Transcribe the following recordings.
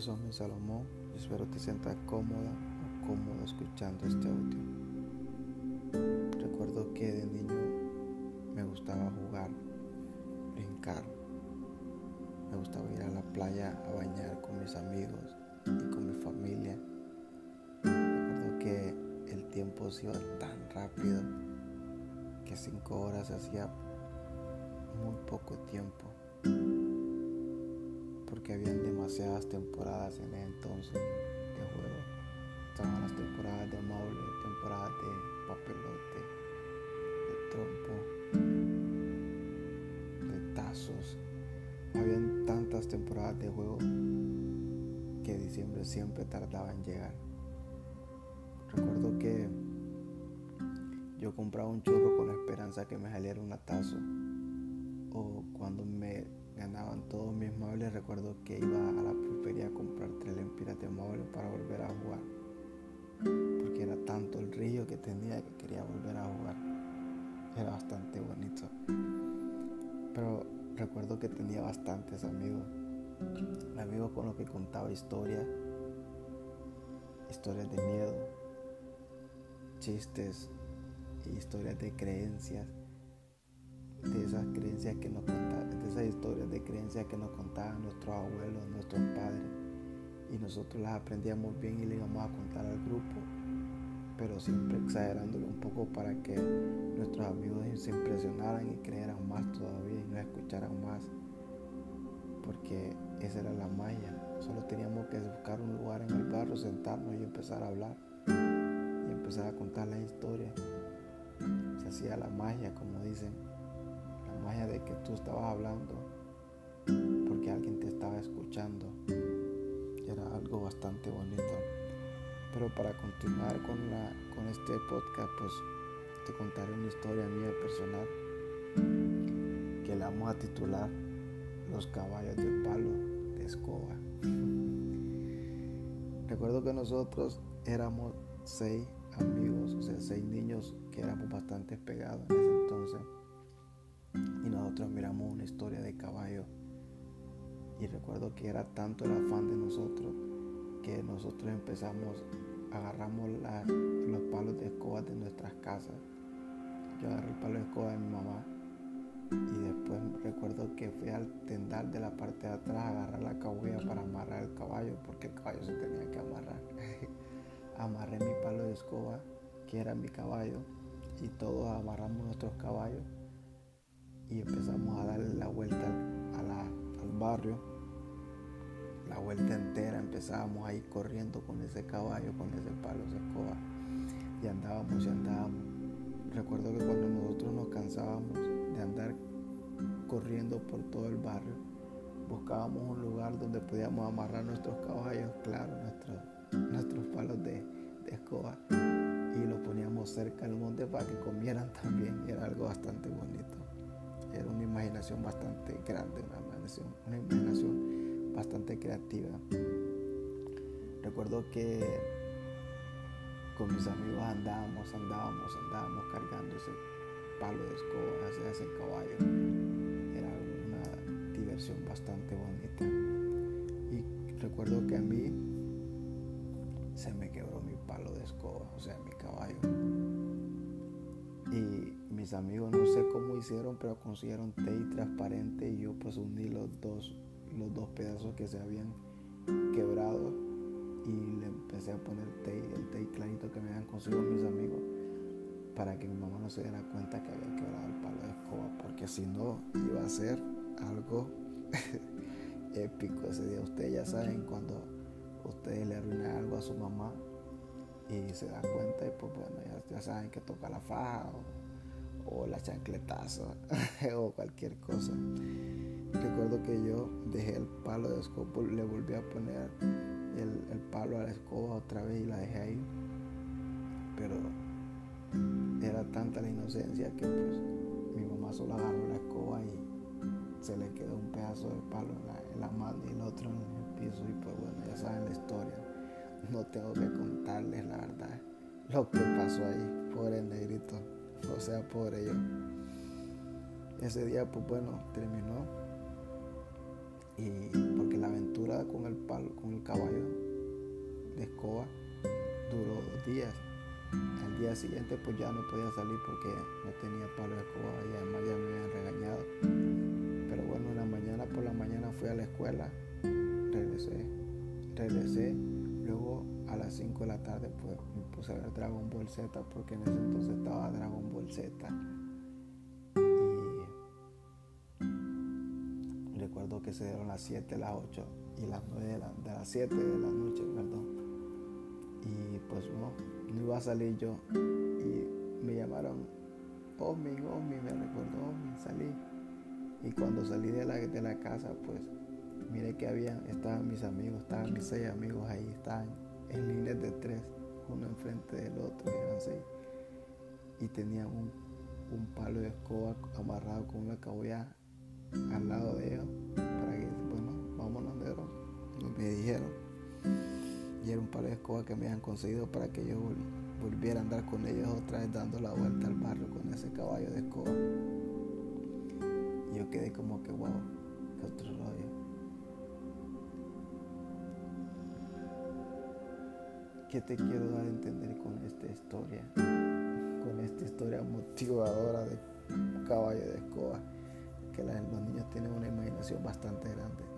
Yo soy mi Salomón y espero te sientas cómoda o cómodo escuchando este audio. Recuerdo que de niño me gustaba jugar, brincar. Me gustaba ir a la playa a bañar con mis amigos y con mi familia. Recuerdo que el tiempo se iba tan rápido que cinco horas hacía muy poco tiempo porque habían demasiadas temporadas en ese entonces de juego. Estaban las temporadas de maule, temporadas de papelote, de trompo, de tazos. Habían tantas temporadas de juego que diciembre siempre tardaba en llegar. Recuerdo que yo compraba un churro con la esperanza que me saliera un tazo o cuando me ganaban todos mis muebles, recuerdo que iba a la pulpería a comprar tres lempiras de muebles para volver a jugar. Porque era tanto el río que tenía que quería volver a jugar. Era bastante bonito. Pero recuerdo que tenía bastantes amigos. Amigos con los que contaba historias. Historias de miedo. Chistes. Historias de creencias de esas creencias que nos contaban, de esas historias de creencias que nos contaban nuestros abuelos, nuestros padres, y nosotros las aprendíamos bien y le íbamos a contar al grupo, pero siempre exagerándolo un poco para que nuestros amigos se impresionaran y creyeran más todavía y nos escucharan más, porque esa era la magia. Solo teníamos que buscar un lugar en el barrio, sentarnos y empezar a hablar y empezar a contar las historias. Se hacía la magia, como dicen magia de que tú estabas hablando porque alguien te estaba escuchando. Era algo bastante bonito. Pero para continuar con, la, con este podcast, pues te contaré una historia mía personal que la vamos a titular Los caballos de palo de escoba. Recuerdo que nosotros éramos seis amigos, o sea, seis niños que éramos bastante pegados en ese entonces y nosotros miramos una historia de caballo y recuerdo que era tanto el afán de nosotros que nosotros empezamos, agarramos los palos de escoba de nuestras casas. Yo agarré el palo de escoba de mi mamá y después recuerdo que fui al tendal de la parte de atrás a agarrar la cabulla para amarrar el caballo porque el caballo se tenía que amarrar. Amarré mi palo de escoba que era mi caballo y todos amarramos nuestros caballos y empezamos a darle la vuelta al barrio, la vuelta entera, empezábamos a ir corriendo con ese caballo, con ese palo de escoba y andábamos y andábamos. Recuerdo que cuando nosotros nos cansábamos de andar corriendo por todo el barrio, buscábamos un lugar donde podíamos amarrar nuestros caballos, claro, nuestros, palos de, de escoba y los poníamos cerca del monte para que comieran también. Era algo bastante bonito era una imaginación bastante grande, una imaginación, bastante creativa. Recuerdo que con mis amigos andábamos, andábamos, andábamos cargando ese palo de escoba ese pero consiguieron tape transparente y yo pues uní los dos, los dos pedazos que se habían quebrado y le empecé a poner tape, el tape clarito que me habían conseguido mis amigos para que mi mamá no se diera cuenta que había quebrado el palo de escoba, porque si no iba a ser algo épico ese día. Ustedes ya saben cuando ustedes le arruinan algo a su mamá, y se da cuenta y pues bueno, ya, saben que toca la faja la chancletazo o cualquier cosa. Recuerdo que yo dejé el palo de escoba, le volví a poner el, el palo a la escoba otra vez y la dejé ahí. Pero era tanta la inocencia que pues mi mamá solo agarró la escoba y se le quedó un pedazo de palo en la, en la mano y el otro en el piso y pues bueno, ya saben la historia no tengo que contarles la verdad lo que pasó ahí, pobre negrito, o sea, pobre yo. Ese día, pues bueno, terminó Y porque la aventura con el palo, con el caballo de escoba duró dos días. Al día siguiente pues ya no podía salir porque no tenía palo de escoba y además ya me habían regañado. Pero bueno, en la mañana por la mañana fui a la escuela, regresé, regresé, luego a las 5 de la tarde pues me puse a ver Dragon Ball Z porque en ese entonces estaba Dragon que se dieron las 7, las 8 y las 9 de, de las 7 de la noche, perdón. Y pues no, no iba a salir yo. Y me llamaron Omi, Omi, me recuerdo Omi, salí. Y cuando salí de la, de la casa, pues miré que habían, estaban mis amigos, estaban mis seis amigos ahí, estaban en líneas de tres, uno enfrente del otro, eran seis. Y tenían un, un palo de escoba amarrado con una cabulla al lado de ellos para que, bueno, vámonos, negro, me dijeron y era un par de escobas que me habían conseguido para que yo volviera a andar con ellos otra vez dando la vuelta al barrio con ese caballo de escoba. Y yo quedé como que, wow, qué otro rollo. ¿Qué te quiero dar a entender con esta historia? Con esta historia motivadora de caballo de escoba. Que los niños tienen una imaginación bastante grande.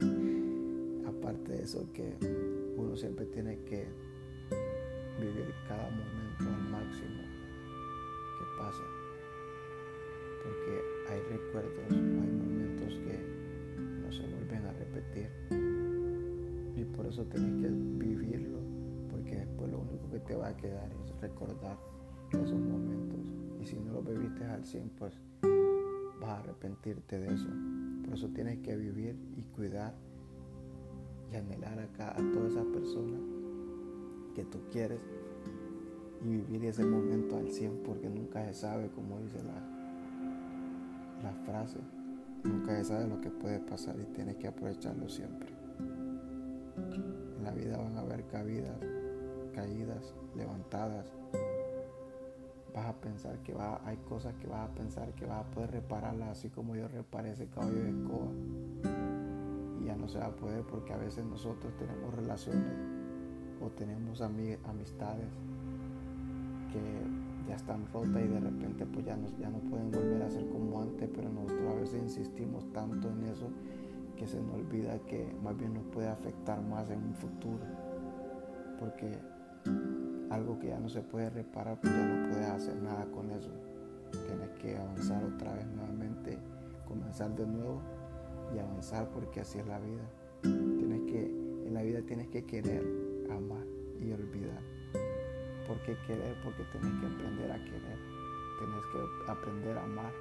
No. Aparte de eso que uno siempre tiene que vivir cada momento al máximo que pasa. Porque hay recuerdos, hay momentos que no se vuelven a repetir. Y por eso tienes que vivirlo, porque después lo único que te va a quedar es recordar esos momentos. Y si no los viviste al 100, pues vas a arrepentirte de eso. Por eso tienes que vivir y cuidar y anhelar acá a todas esas personas que tú quieres y vivir ese momento al 100 porque nunca se sabe, como dice la, la frase, nunca se sabe lo que puede pasar y tienes que aprovecharlo siempre. En la vida van a haber caídas, caídas, levantadas. Vas a pensar que va, hay cosas que vas a pensar que vas a poder repararlas así como yo reparé ese caballo de escoba. Ya no se va a poder porque a veces nosotros tenemos relaciones o tenemos amistades que ya están rotas y de repente pues ya no, ya no pueden volver a ser como antes, pero nosotros a veces insistimos tanto en eso que se nos olvida que más bien nos puede afectar más en un futuro, porque algo que ya no se puede reparar, pues ya no puedes hacer nada con eso. Tienes que avanzar otra vez nuevamente, comenzar de nuevo y avanzar porque así es la vida. Tienes que, en la vida tienes que querer, amar y olvidar. ¿Por qué querer? Porque tienes que aprender a querer. Tienes que aprender a amar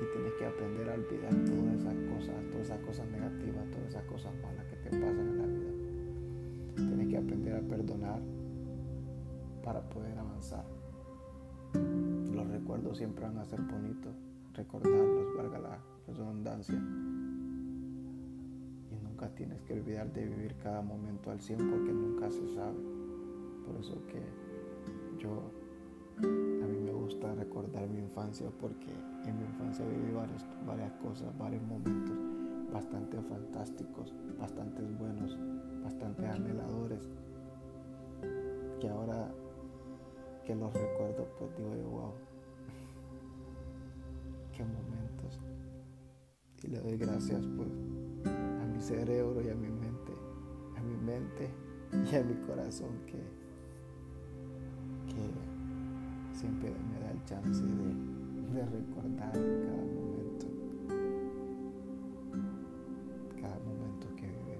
y tienes que aprender a olvidar todas esas cosas, todas esas cosas negativas, todas esas cosas malas que te pasan en la vida. Tienes que aprender a perdonar para poder avanzar. Los recuerdos siempre van a ser bonitos, recordarlos, valga la redundancia tienes que olvidar de vivir cada momento al 100 porque nunca se sabe. Por eso que yo, a mí me gusta recordar mi infancia porque en mi infancia viví varias, varias cosas, varios momentos bastante fantásticos, bastante buenos, bastante anheladores, que los recuerdo pues digo yo, wow, qué momentos. Y le doy gracias pues cerebro y a mi mente, a mi mente y a mi corazón que, que siempre me da el chance de, de recordar cada momento, cada momento que vive.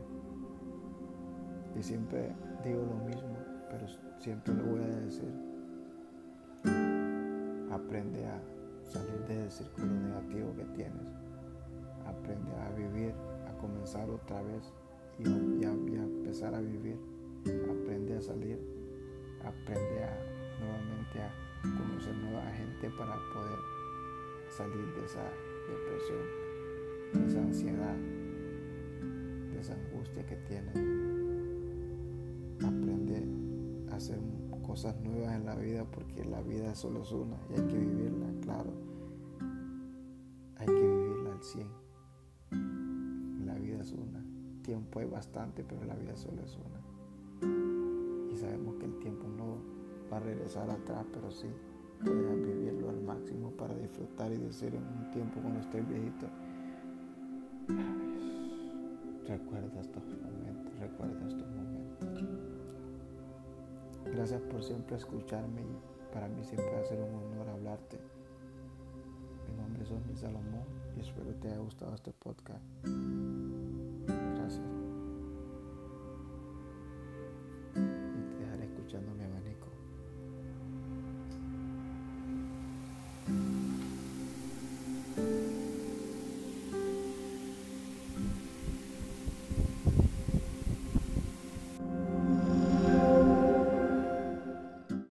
Y siempre digo lo mismo, pero siempre lo voy a decir. Aprende a salir del círculo negativo que tienes. Aprende a vivir comenzar otra vez y, ya empezar a vivir. Aprende a salir, aprende a nuevamente a conocer nueva gente para poder salir de esa depresión, de esa ansiedad, de esa angustia que tienes. Aprende a hacer cosas nuevas en la vida porque la vida solo es una y hay que vivirla, claro. Hay que vivirla al 100 tiempo hay bastante, pero la vida solo es una. Y sabemos que el tiempo no va a regresar atrás, pero sí puedes vivirlo al máximo para disfrutar y decir en un tiempo cuando estés viejito, recuerda estos momentos, recuerda estos momentos. Gracias por siempre escucharme y para mí siempre va a ser un honor hablarte. Mi nombre es Osmi Salomón y espero te haya gustado este podcast.